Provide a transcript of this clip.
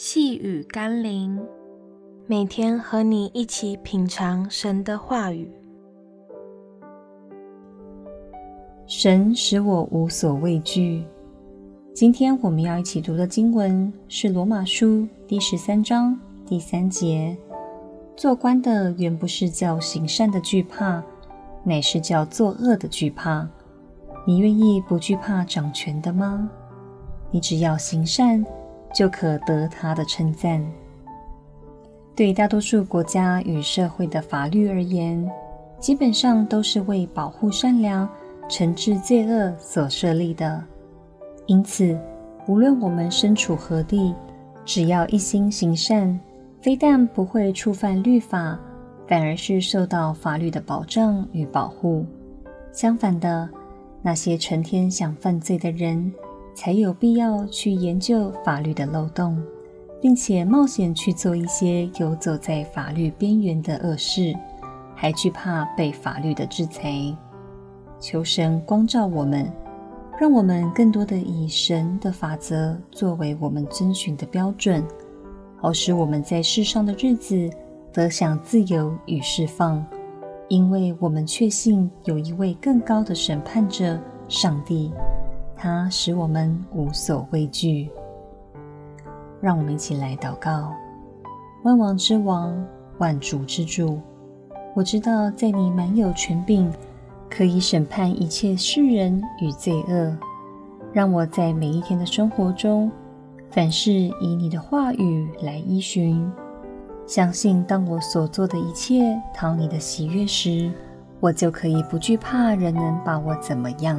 细雨甘霖，每天和你一起品尝神的话语。神使我无所畏惧。今天我们要一起读的经文是《罗马书》第十三章第三节：“做官的原不是叫行善的惧怕，乃是叫作恶的惧怕。你愿意不惧怕掌权的吗？你只要行善。”就可得他的称赞。对大多数国家与社会的法律而言，基本上都是为保护善良、惩治罪恶所设立的。因此，无论我们身处何地，只要一心行善，非但不会触犯律法，反而是受到法律的保障与保护。相反的，那些成天想犯罪的人，才有必要去研究法律的漏洞，并且冒险去做一些游走在法律边缘的恶事，还惧怕被法律的制裁。求神光照我们，让我们更多的以神的法则作为我们遵循的标准，好使我们在世上的日子得享自由与释放，因为我们确信有一位更高的审判者——上帝。他使我们无所畏惧。让我们一起来祷告：万王之王，万主之主，我知道在你满有权柄，可以审判一切世人与罪恶。让我在每一天的生活中，凡事以你的话语来依循。相信当我所做的一切讨你的喜悦时，我就可以不惧怕人能把我怎么样。